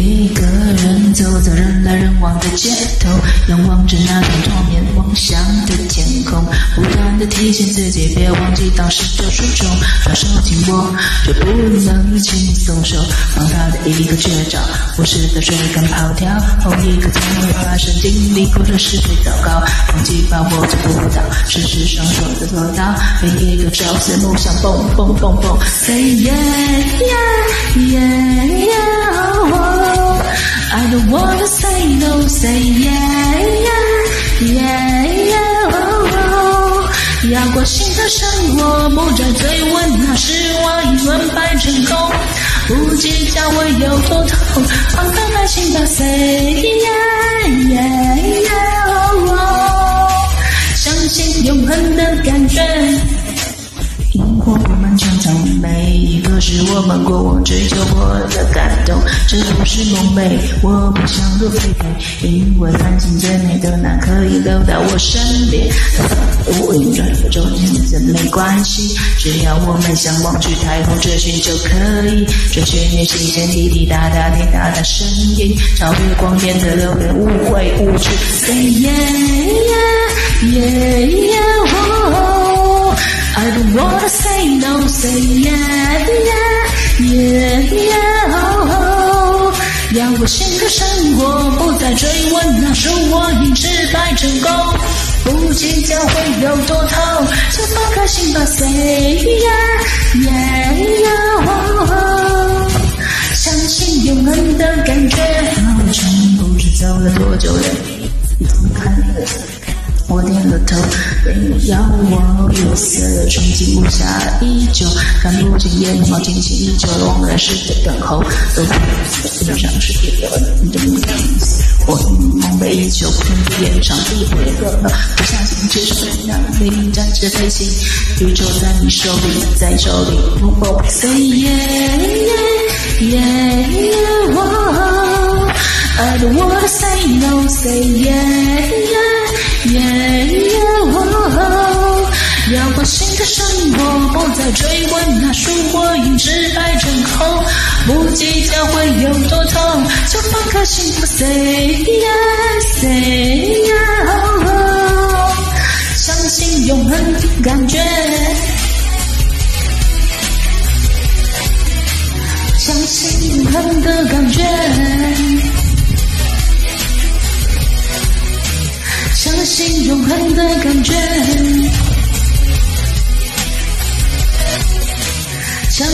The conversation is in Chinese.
一个人走在人来人往的街头，仰望着那片托面梦想的天空，不断的提醒自己别忘记当时的初衷，双手紧握就不能轻易松手，放大的一个绝招，不是在追赶跑跳，后一刻才会发生经历过的是最糟糕，忘记把我做不到，事实上说的做到，每一个朝思暮想蹦蹦蹦蹦，Say yeah yeah yeah yeah I don't wanna say no，Say yeah yeah yeah yeah，oh, 要过新的生活，不再追问那是我一文败成空，不计较我有多痛，放开耐心吧，Say yeah yeah yeah，oh, 相信永恒的感觉。生活布满成长，每一个是我们过往追求过的感。这不是梦寐，我不想入非非，因为繁星最美的那可以留到我身边。无影转个周天真没关系，只要我们向往去太空追寻就可以。追寻那新鲜滴滴答答滴答的声音，超越光点的流连无悔无惧。Say yeah yeah yeah yeah oh。I don't wanna say no, Say yeah yeah yeah yeah. 要过新的生活，不再追问那是我因失败成功，不计较会有多痛，就放开心吧，say yeah, yeah, yeah, oh, oh. 相信永恒的感觉。路程不知走了多久了，你怎么看了？我点了头，没要我绿色的憧憬无暇依旧，看不见眼眸清晰依旧，惘然时的等候，都不知上是别人的样子。我梦寐以求，不停地演唱，不会热闹，不相信这是怎样，你展翅飞行，宇宙在你手里，在手里。Oh, say yeah yeah yeah yeah oh, I don't wanna say no, say yeah。在，追问那束火因失败成空，不计较会有多痛，就放开心吧，Say yes，say no，相信永恒的感觉，相信永恒的感觉。相信永恒的感觉，